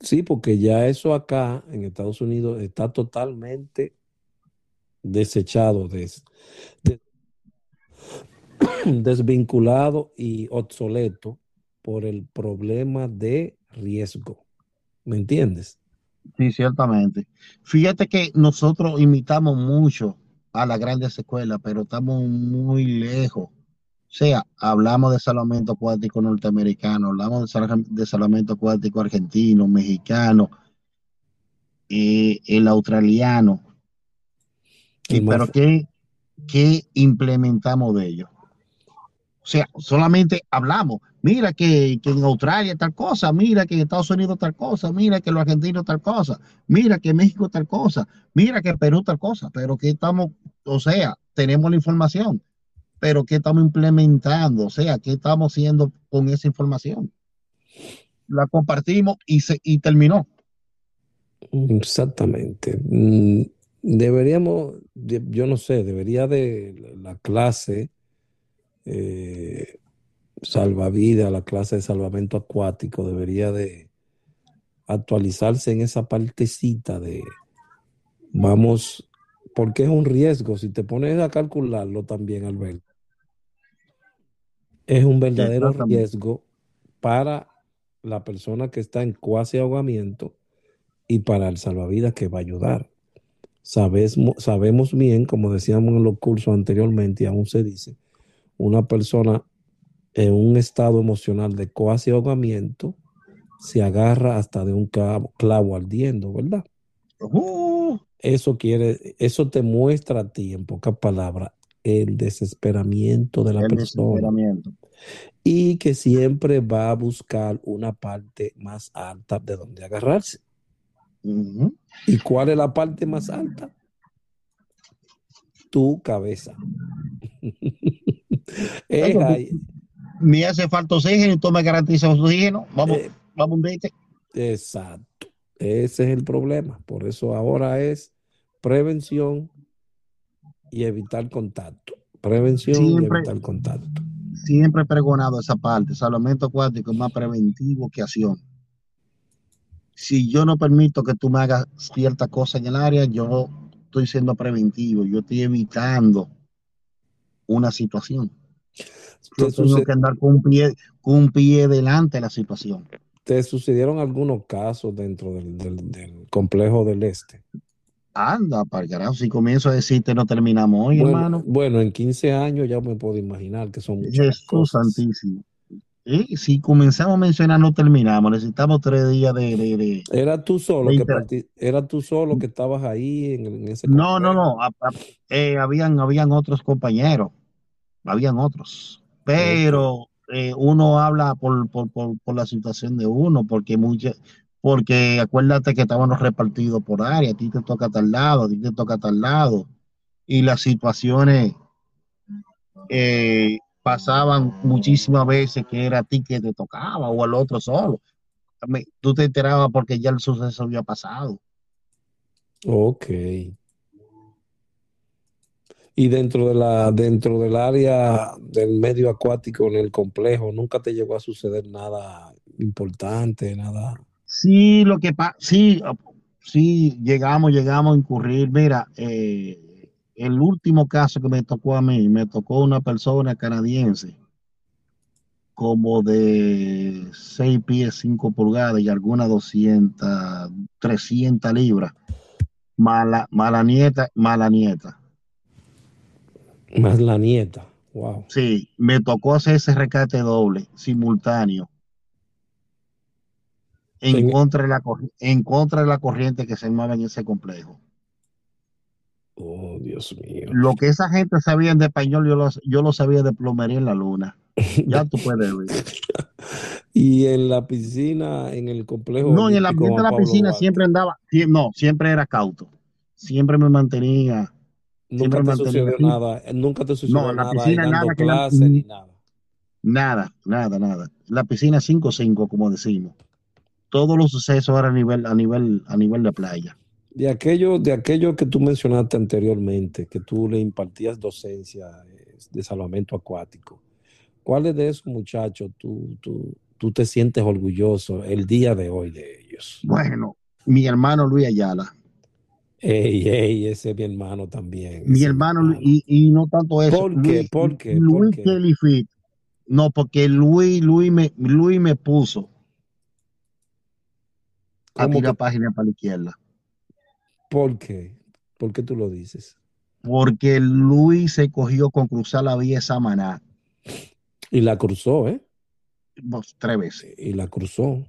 Sí, porque ya eso acá en Estados Unidos está totalmente desechado, des, des, desvinculado y obsoleto por el problema de riesgo. ¿Me entiendes? Sí, ciertamente. Fíjate que nosotros imitamos mucho a las grandes escuelas, pero estamos muy lejos. O sea, hablamos de salvamento acuático norteamericano, hablamos de salvamento acuático argentino, mexicano, eh, el australiano. Y, pero ¿qué, ¿qué implementamos de ellos? O sea, solamente hablamos. Mira que, que, en Australia tal cosa, mira que en Estados Unidos tal cosa, mira que los argentinos tal cosa, mira que México tal cosa, mira que Perú tal cosa, pero que estamos, o sea, tenemos la información, pero ¿qué estamos implementando? O sea, ¿qué estamos haciendo con esa información? La compartimos y, se, y terminó. Exactamente. Mm, deberíamos, yo no sé, debería de la clase eh, salvavidas, la clase de salvamento acuático, debería de actualizarse en esa partecita de vamos, porque es un riesgo, si te pones a calcularlo también, Alberto, es un verdadero riesgo para la persona que está en cuasi ahogamiento y para el salvavidas que va a ayudar. Sabes, sabemos bien, como decíamos en los cursos anteriormente, y aún se dice, una persona en un estado emocional de cuasi ahogamiento se agarra hasta de un clavo, clavo ardiendo, ¿verdad? Uh, Eso quiere, eso te muestra a ti, en pocas palabras, el desesperamiento de la persona desesperamiento. y que siempre va a buscar una parte más alta de donde agarrarse. ¿Y cuál es la parte más alta? Tu cabeza. Es ahí- Me hace falta oxígeno y tú me garantizas oxígeno. Vamos, eh, vamos un date. Exacto. Ese es el problema. Por eso ahora es prevención y evitar contacto. Prevención y evitar contacto. siempre he pregonado esa parte. Salvamento acuático es más preventivo que acción. Si yo no permito que tú me hagas cierta cosa en el área, yo estoy siendo preventivo. Yo estoy evitando una situación. ¿Te, Yo tengo que andar con un pie, con un pie delante de la situación. te sucedieron algunos casos dentro del, del- del complejo del este? Anda, para carajo, si comienzo a decirte no terminamos hoy, Bueno, hermano. bueno, en 15 años ya me puedo imaginar que son muchas Jesús cosas. Santísimo. Si comenzamos a mencionar, no terminamos. Necesitamos tres días de, de- de- ¿Era tú solo de que parti- era tú solo que estabas ahí en, en ese No, no, no. a- a- eh, habían, habían otros compañeros. Habían otros. Pero eh, uno habla por, por, por, por la situación de uno, porque muchas, porque acuérdate que estábamos repartidos por área. A ti te toca tal lado, a ti te toca tal lado. Y las situaciones eh, pasaban muchísimas veces que era a ti que te tocaba o al otro solo. Tú te enterabas porque ya el suceso había pasado. Ok. Y dentro de la, dentro del área del medio acuático en el complejo, nunca te llegó a suceder nada importante, nada. Sí, lo que pasa, sí, sí, llegamos, llegamos a incurrir. Mira, eh, el último caso que me tocó a mí, me tocó una persona canadiense como de 6 pies 5 pulgadas y algunas 200, 300 libras. Mala, mala nieta, mala nieta. Más la nieta. Wow. Sí, me tocó hacer ese rescate doble, simultáneo, en contra de la, en contra de la corriente que se mueve en ese complejo. oh, Dios mío. Lo que esa gente sabía de español, yo lo, yo lo sabía de plomería en la luna. Ya tú puedes ver. Y en la piscina, en el complejo No, en el olímpico ambiente de Juan la Pablo piscina siempre andaba, no, siempre era cauto. Siempre me mantenía, nunca siempre me te sucedió nada, nunca te sucedió nada piscina dando nada la- ni nada. nada, nada, nada. La piscina 5-5, como decimos. Todos los sucesos eran a nivel, a nivel, a nivel de playa. De aquello, de aquello que tú mencionaste anteriormente, que tú le impartías docencia eh, de salvamento acuático, ¿cuáles de esos muchachos tú, tú, tú te sientes orgulloso el día de hoy de ellos? Bueno, mi hermano Luis Ayala. Ey, ey, ese es mi hermano también. Mi hermano, hermano. y, y no tanto eso. ¿Por qué? Luis, ¿Por qué? Luis ¿Por qué? Kelly Fit. No, porque Luis, Luis me, Luis me puso a ¿Cómo tirar que- página para la izquierda. ¿Por qué? ¿Por qué tú lo dices? Porque Luis se cogió con cruzar la vía Samaná Y la cruzó, ¿eh? dos, tres veces. Y la cruzó.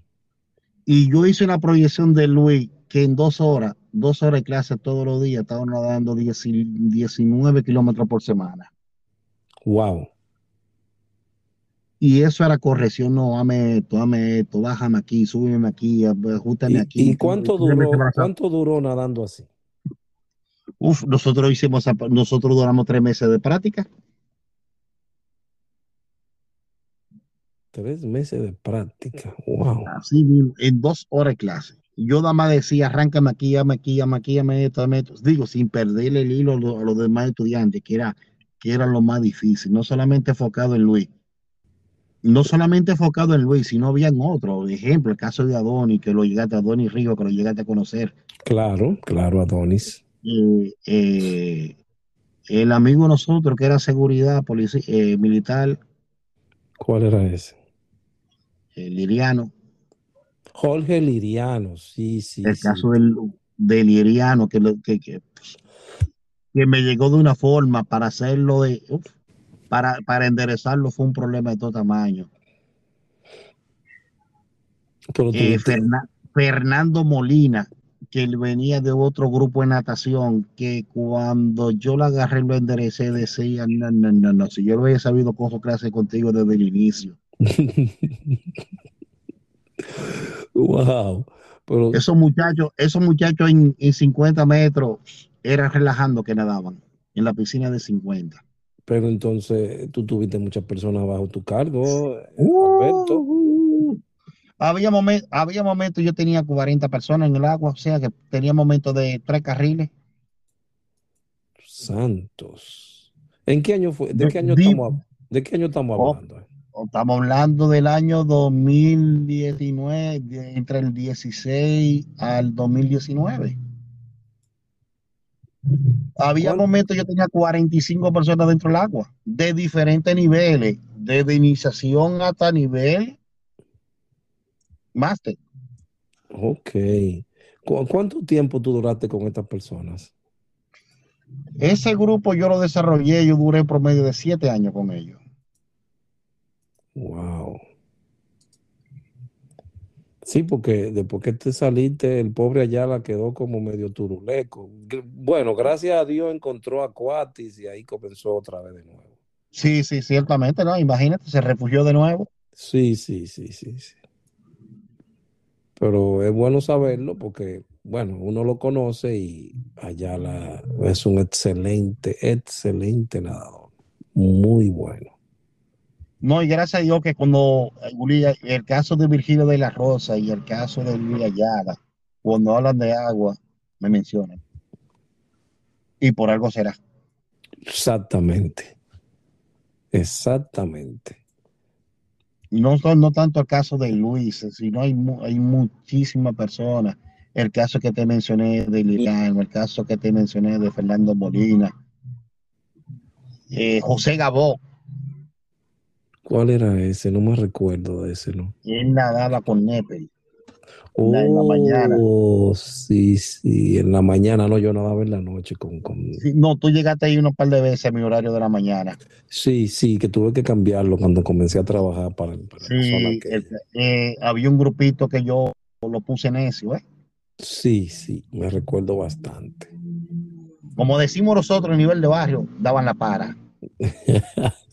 Y yo hice una proyección de Luis que en dos horas, dos horas de clase todos los días, estaba nadando 10 19 kilómetros por semana. Wow. Y eso era corrección, no, dame esto, dame esto, bájame aquí, súbeme aquí, ajustame ¿Y, aquí. y cuánto duró, cuánto duró nadando así? Uf, nosotros hicimos, nosotros duramos tres meses de práctica. Tres meses de práctica. Wow. Así mismo, en dos horas de clase. Yo nada más decía, arráncame aquí, llame aquí, llame aquí, llame esto, llame esto. Digo, sin perderle el hilo a los, a los demás estudiantes, que era, que era lo más difícil, no solamente enfocado en Luis. No solamente enfocado en Luis, sino habían otros. Ejemplo, el caso de Adoni, que lo llegaste a Adoni Río, que lo llegaste a conocer. Claro, claro, Adonis. Eh, eh, el amigo de nosotros, que era seguridad policía, eh, militar, ¿Cuál era ese? eh, Liriano, Jorge Liriano, sí, sí, el sí. caso del, del Liriano, que, que, que, que me llegó de una forma para hacerlo de, para, para enderezarlo fue un problema de todo tamaño. Pero Eh, Fernando Molina, que él venía de otro grupo de natación, que cuando yo lo agarré y lo enderecé, decía, no, no, no, no, si yo lo hubiera sabido, cojo clase contigo desde el inicio. wow. Pero, Esos muchachos, esos muchachos en, en 50 metros eran relajando que nadaban en la piscina de 50. pero entonces tú tuviste muchas personas bajo tu cargo, Alberto. Uh, había, momen- había momentos, yo tenía 40 personas en el agua, o sea que tenía momentos de tres carriles. Santos. ¿En qué año fue? ¿De De- qué año estamos, de qué año estamos Oh. hablando? Estamos hablando del año 2019, de- entre el 16 al 2019. Había momentos yo tenía 45 personas dentro del agua, de diferentes niveles, desde iniciación hasta nivel máster. Ok. ¿Cu- ¿Cuánto tiempo tú duraste con estas personas? Ese grupo yo lo desarrollé, yo duré promedio de siete años con ellos. Wow. Sí, porque después que te saliste, el pobre Ayala quedó como medio turuleco. Bueno, gracias a Dios encontró a Coatis y ahí comenzó otra vez de nuevo. Sí, sí, ciertamente, ¿no? Imagínate, se refugió de nuevo. Sí, sí, sí, sí, sí. Pero es bueno saberlo porque, bueno, uno lo conoce y Ayala es un excelente, excelente nadador. Muy bueno. No, y gracias a Dios que cuando eh, el caso de Virgilio de la Rosa y el caso de Luis Ayala, cuando hablan de agua, me mencionan. Y por algo será. Exactamente. Exactamente. Y no, no tanto el caso de Luis, sino hay, hay muchísimas personas. El caso que te mencioné de Lilian, el caso que te mencioné de Fernando Molina, eh, José Gabó, ¿Cuál era ese? No me recuerdo de ese, ¿no? él nadaba con. En la- en la mañana. Oh, sí, sí, en la mañana, no, yo nadaba en la noche con, con... Sí, no, tú llegaste ahí un par de veces a mi horario de la mañana. Sí, sí, que tuve que cambiarlo cuando comencé a trabajar para, para la zona Sí, que... el- eh, había un grupito que yo lo puse necio, ¿eh? Sí, sí, me recuerdo bastante. Como decimos nosotros a nivel de barrio, daban la para.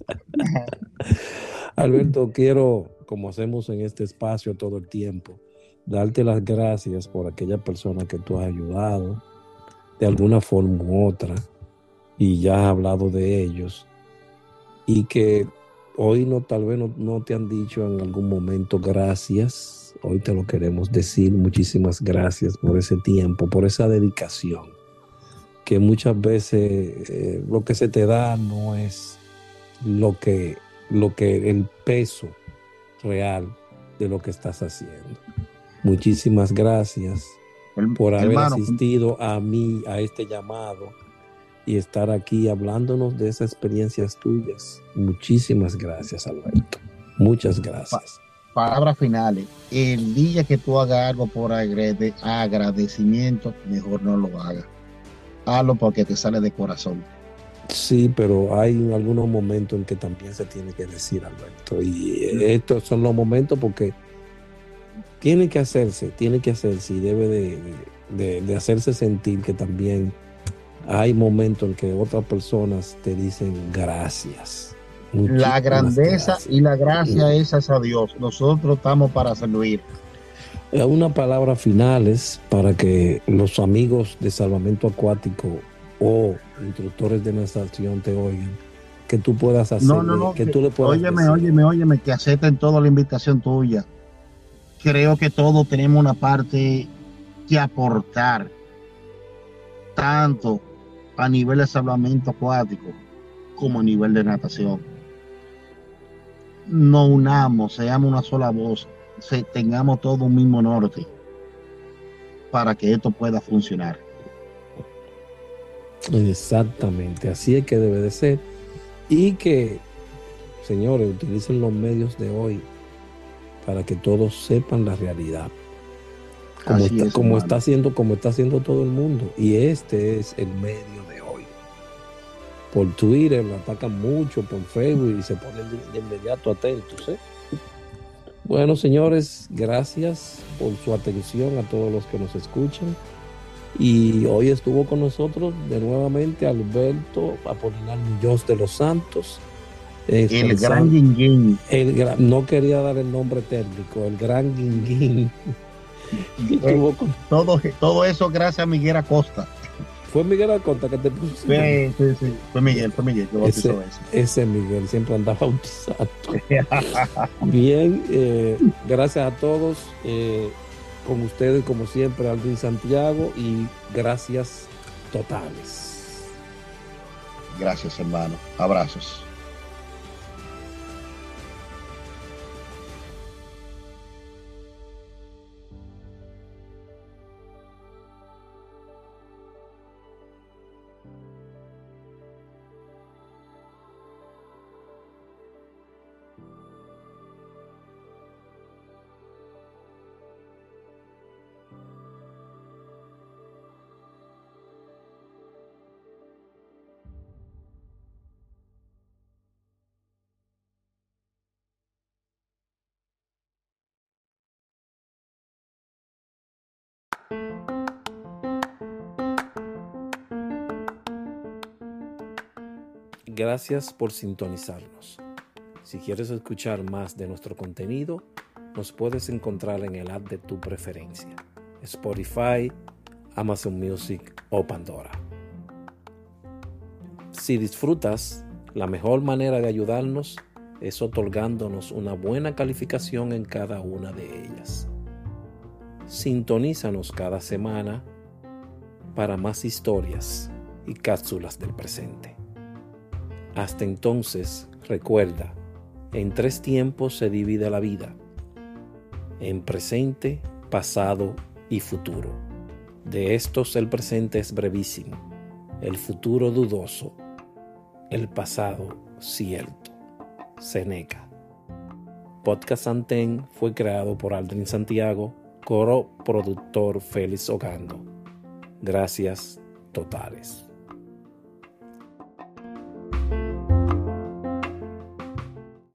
Alberto, quiero, como hacemos en este espacio todo el tiempo, darte las gracias por aquella persona que tú has ayudado de alguna forma u otra y ya has hablado de ellos y que hoy no, tal vez no, te han dicho en algún momento gracias. Hoy te lo queremos decir. Muchísimas gracias por ese tiempo, por esa dedicación. Que muchas veces eh, lo que se te da no es lo que, lo que el peso real de lo que estás haciendo. Muchísimas gracias por haber hermano, asistido a mí, a este llamado y estar aquí hablándonos de esas experiencias tuyas. Muchísimas gracias, Alberto. Muchas gracias. palabras finales. El día que tú hagas algo por agradecimiento, mejor no lo hagas. Hazlo porque te sale de corazón. Sí, pero hay algunos momentos en que también se tiene que decir, Alberto. Y estos son los momentos porque tiene que hacerse, tiene que hacerse y debe de, de- de hacerse sentir que también hay momentos en que otras personas te dicen gracias. La grandeza gracias. y la gracia es a Dios. Nosotros estamos para servir. Eh, Una palabra finales para que los amigos de salvamento acuático o instructores de natación te oigan, que tú puedas hacer, No, no, no. que tú le puedas óyeme, decir. óyeme, óyeme, que acepten toda la invitación tuya. Creo que todos tenemos una parte que aportar, tanto a nivel de salvamento acuático como a nivel de natación. No unamos, seamos una sola voz, se, tengamos todo un mismo norte para que esto pueda funcionar. Exactamente, así es que debe de ser. Y que, señores, utilicen los medios de hoy para que todos sepan la realidad. Como, está, es, como hermano. está haciendo, como está haciendo todo el mundo. Y este es el medio de hoy. Por Twitter lo atacan mucho, por Facebook y se ponen de, de inmediato atentos. ¿eh? Bueno, señores, gracias por su atención a todos los que nos escuchan. Y hoy estuvo con nosotros de nuevamente Alberto Apolinar Muñoz de los Santos. El expresando- gran gra- no quería dar el nombre técnico, el gran Guinguín. Estuvo con- Todo, todo eso gracias a Miguel Acosta. Fue Miguel Acosta que te puso ese Sí, sí, sí. Fue Miguel, fue Miguel que bautizó eso. Ese Miguel siempre andaba bautizado. Bien, eh, gracias a todos. Con ustedes, como siempre, Aldrin Santiago y gracias totales. Gracias, hermano. Abrazos. Gracias por sintonizarnos. Si quieres escuchar más de nuestro contenido, nos puedes encontrar en el app de tu preferencia, Spotify, Amazon Music o Pandora. Si disfrutas, la mejor manera de ayudarnos es otorgándonos una buena calificación en cada una de ellas. Sintonízanos cada semana para más historias y cápsulas del presente. Hasta entonces, recuerda, en tres tiempos se divide la vida, en presente, pasado y futuro. De estos el presente es brevísimo, el futuro dudoso, el pasado cierto. Seneca. Podcast Antén fue creado por Aldrin Santiago, coro productor Félix Ogando. Gracias totales.